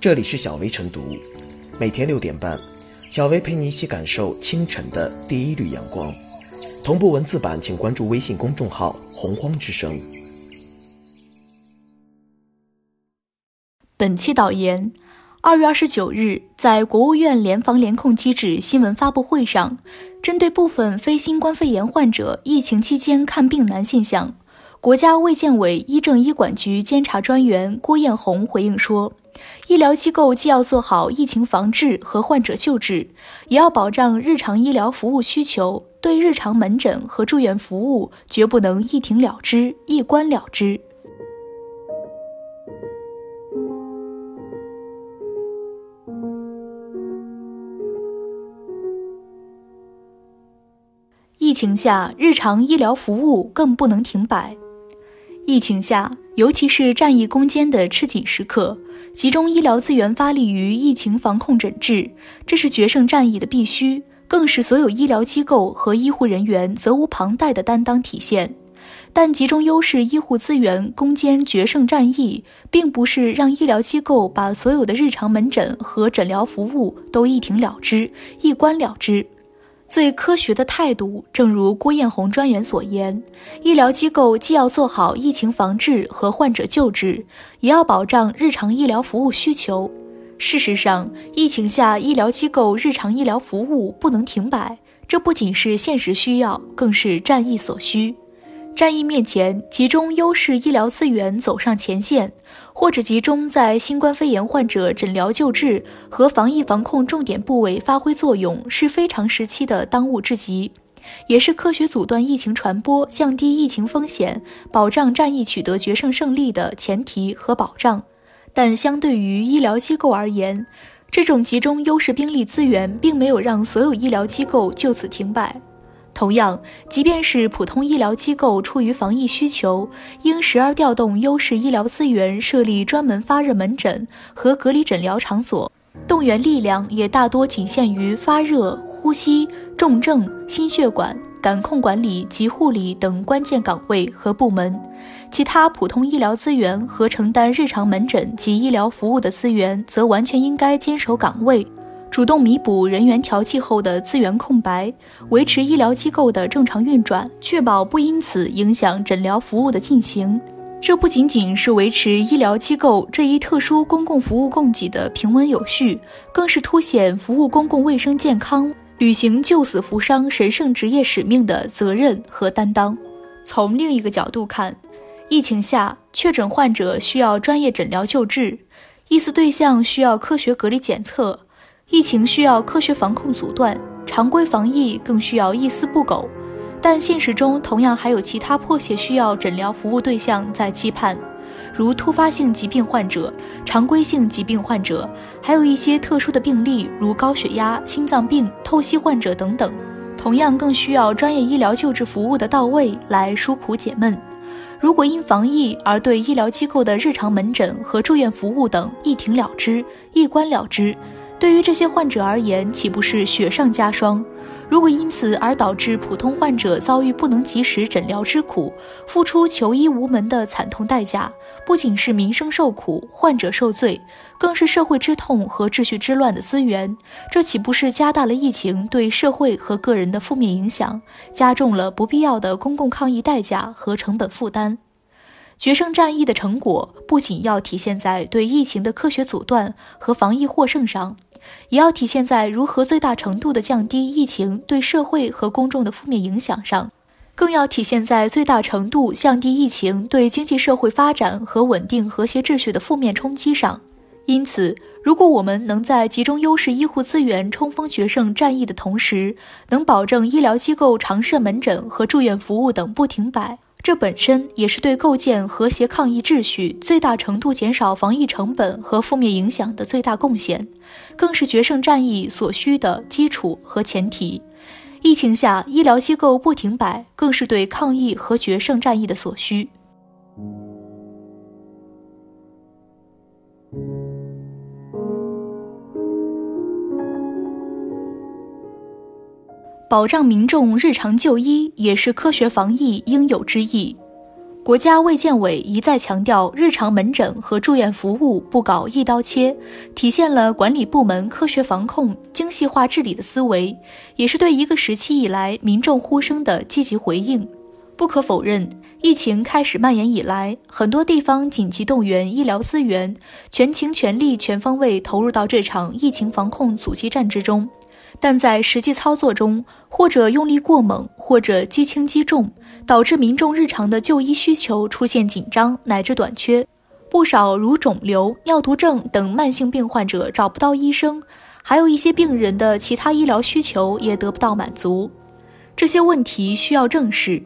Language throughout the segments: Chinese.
这里是小薇晨读，每天六点半，小薇陪你一起感受清晨的第一缕阳光。同步文字版，请关注微信公众号“洪荒之声”。本期导言：二月二十九日，在国务院联防联控机制新闻发布会上，针对部分非新冠肺炎患者疫情期间看病难现象，国家卫健委医政医管局监察专员郭艳红回应说。医疗机构既要做好疫情防治和患者救治，也要保障日常医疗服务需求。对日常门诊和住院服务，绝不能一停了之、一关了之。疫情下，日常医疗服务更不能停摆。疫情下，尤其是战役攻坚的吃紧时刻。集中医疗资源发力于疫情防控诊治，这是决胜战役的必须，更是所有医疗机构和医护人员责无旁贷的担当体现。但集中优势医护资源攻坚决胜战役，并不是让医疗机构把所有的日常门诊和诊疗服务都一停了之、一关了之。最科学的态度，正如郭艳红专员所言，医疗机构既要做好疫情防治和患者救治，也要保障日常医疗服务需求。事实上，疫情下医疗机构日常医疗服务不能停摆，这不仅是现实需要，更是战役所需。战役面前，集中优势医疗资源走上前线，或者集中在新冠肺炎患者诊疗救治和防疫防控重点部位发挥作用，是非常时期的当务之急，也是科学阻断疫情传播、降低疫情风险、保障战役取得决胜胜利的前提和保障。但相对于医疗机构而言，这种集中优势兵力资源并没有让所有医疗机构就此停摆。同样，即便是普通医疗机构出于防疫需求，应时而调动优势医疗资源，设立专门发热门诊和隔离诊疗场所，动员力量也大多仅限于发热、呼吸、重症、心血管、感控管理及护理等关键岗位和部门，其他普通医疗资源和承担日常门诊及医疗服务的资源，则完全应该坚守岗位。主动弥补人员调剂后的资源空白，维持医疗机构的正常运转，确保不因此影响诊疗服务的进行。这不仅仅是维持医疗机构这一特殊公共服务供给的平稳有序，更是凸显服务公共卫生健康、履行救死扶伤神圣职业使命的责任和担当。从另一个角度看，疫情下确诊患者需要专业诊疗救治，疑似对象需要科学隔离检测。疫情需要科学防控阻断，常规防疫更需要一丝不苟，但现实中同样还有其他迫切需要诊疗服务对象在期盼，如突发性疾病患者、常规性疾病患者，还有一些特殊的病例，如高血压、心脏病、透析患者等等，同样更需要专业医疗救治服务的到位来纾苦解闷。如果因防疫而对医疗机构的日常门诊和住院服务等一停了之、一关了之，对于这些患者而言，岂不是雪上加霜？如果因此而导致普通患者遭遇不能及时诊疗之苦，付出求医无门的惨痛代价，不仅是民生受苦、患者受罪，更是社会之痛和秩序之乱的资源，这岂不是加大了疫情对社会和个人的负面影响，加重了不必要的公共抗疫代价和成本负担？决胜战役的成果不仅要体现在对疫情的科学阻断和防疫获胜上。也要体现在如何最大程度地降低疫情对社会和公众的负面影响上，更要体现在最大程度降低疫情对经济社会发展和稳定和谐秩序的负面冲击上。因此，如果我们能在集中优势医护资源冲锋决胜战役的同时，能保证医疗机构常设门诊和住院服务等不停摆。这本身也是对构建和谐抗疫秩序、最大程度减少防疫成本和负面影响的最大贡献，更是决胜战役所需的基础和前提。疫情下，医疗机构不停摆，更是对抗疫和决胜战役的所需。保障民众日常就医也是科学防疫应有之义。国家卫健委一再强调，日常门诊和住院服务不搞一刀切，体现了管理部门科学防控、精细化治理的思维，也是对一个时期以来民众呼声的积极回应。不可否认，疫情开始蔓延以来，很多地方紧急动员医疗资源，全情全力、全方位投入到这场疫情防控阻击战之中。但在实际操作中，或者用力过猛，或者击轻击重，导致民众日常的就医需求出现紧张乃至短缺。不少如肿瘤、尿毒症等慢性病患者找不到医生，还有一些病人的其他医疗需求也得不到满足。这些问题需要正视。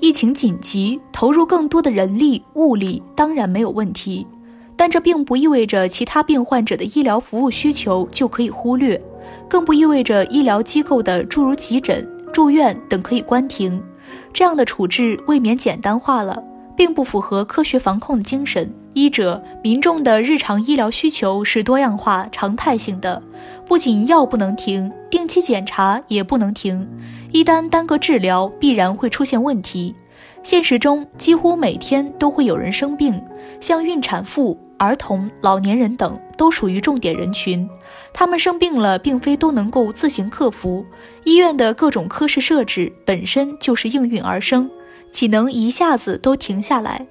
疫情紧急，投入更多的人力物力当然没有问题，但这并不意味着其他病患者的医疗服务需求就可以忽略。更不意味着医疗机构的诸如急诊、住院等可以关停，这样的处置未免简单化了，并不符合科学防控的精神。一者，民众的日常医疗需求是多样化、常态性的，不仅药不能停，定期检查也不能停，一旦耽搁治疗，必然会出现问题。现实中，几乎每天都会有人生病，像孕产妇。儿童、老年人等都属于重点人群，他们生病了，并非都能够自行克服。医院的各种科室设置本身就是应运而生，岂能一下子都停下来？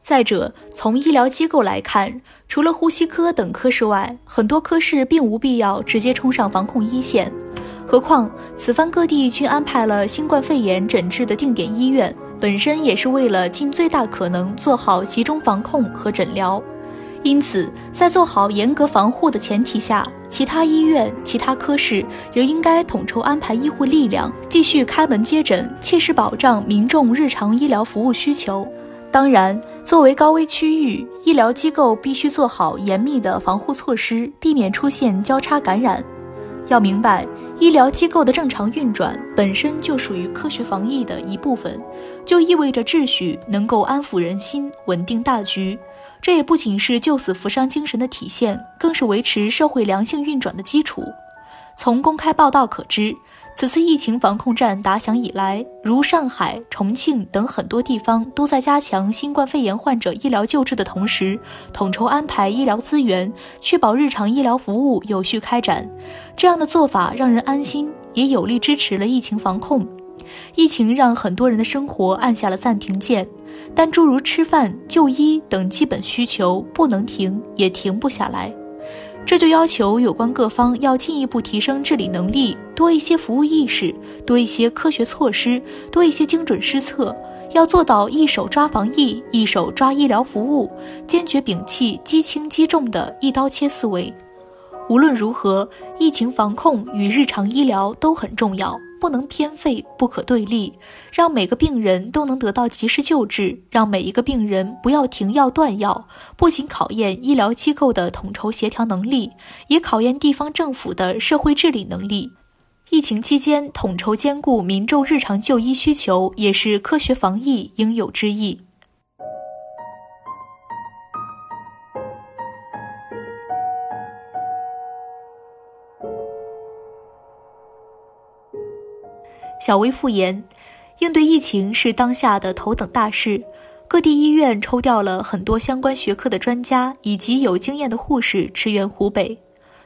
再者，从医疗机构来看，除了呼吸科等科室外，很多科室并无必要直接冲上防控一线。何况，此番各地均安排了新冠肺炎诊治的定点医院，本身也是为了尽最大可能做好集中防控和诊疗。因此，在做好严格防护的前提下，其他医院、其他科室也应该统筹安排医护力量，继续开门接诊，切实保障民众日常医疗服务需求。当然，作为高危区域，医疗机构必须做好严密的防护措施，避免出现交叉感染。要明白，医疗机构的正常运转本身就属于科学防疫的一部分，就意味着秩序能够安抚人心，稳定大局。这也不仅是救死扶伤精神的体现，更是维持社会良性运转的基础。从公开报道可知，此次疫情防控战打响以来，如上海、重庆等很多地方都在加强新冠肺炎患者医疗救治的同时，统筹安排医疗资源，确保日常医疗服务有序开展。这样的做法让人安心，也有力支持了疫情防控。疫情让很多人的生活按下了暂停键。但诸如吃饭、就医等基本需求不能停，也停不下来，这就要求有关各方要进一步提升治理能力，多一些服务意识，多一些科学措施，多一些精准施策，要做到一手抓防疫，一手抓医疗服务，坚决摒弃击轻击重的一刀切思维。无论如何，疫情防控与日常医疗都很重要。不能偏废，不可对立，让每个病人都能得到及时救治，让每一个病人不要停药断药，不仅考验医疗机构的统筹协调能力，也考验地方政府的社会治理能力。疫情期间，统筹兼顾民众日常就医需求，也是科学防疫应有之义。小薇复言，应对疫情是当下的头等大事，各地医院抽调了很多相关学科的专家以及有经验的护士驰援湖北。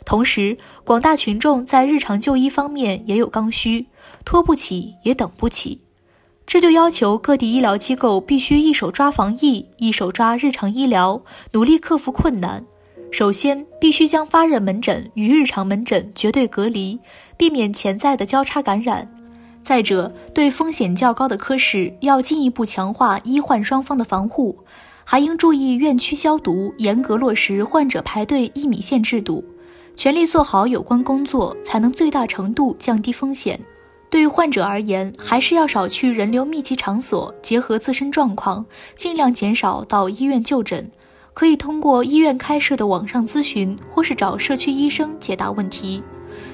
同时，广大群众在日常就医方面也有刚需，拖不起也等不起，这就要求各地医疗机构必须一手抓防疫，一手抓日常医疗，努力克服困难。首先，必须将发热门诊与日常门诊绝对隔离，避免潜在的交叉感染。再者，对风险较高的科室，要进一步强化医患双方的防护，还应注意院区消毒，严格落实患者排队一米线制度，全力做好有关工作，才能最大程度降低风险。对患者而言，还是要少去人流密集场所，结合自身状况，尽量减少到医院就诊，可以通过医院开设的网上咨询，或是找社区医生解答问题。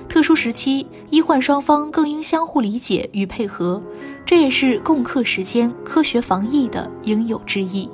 特殊时期，医患双方更应相互理解与配合，这也是共克时艰、科学防疫的应有之义。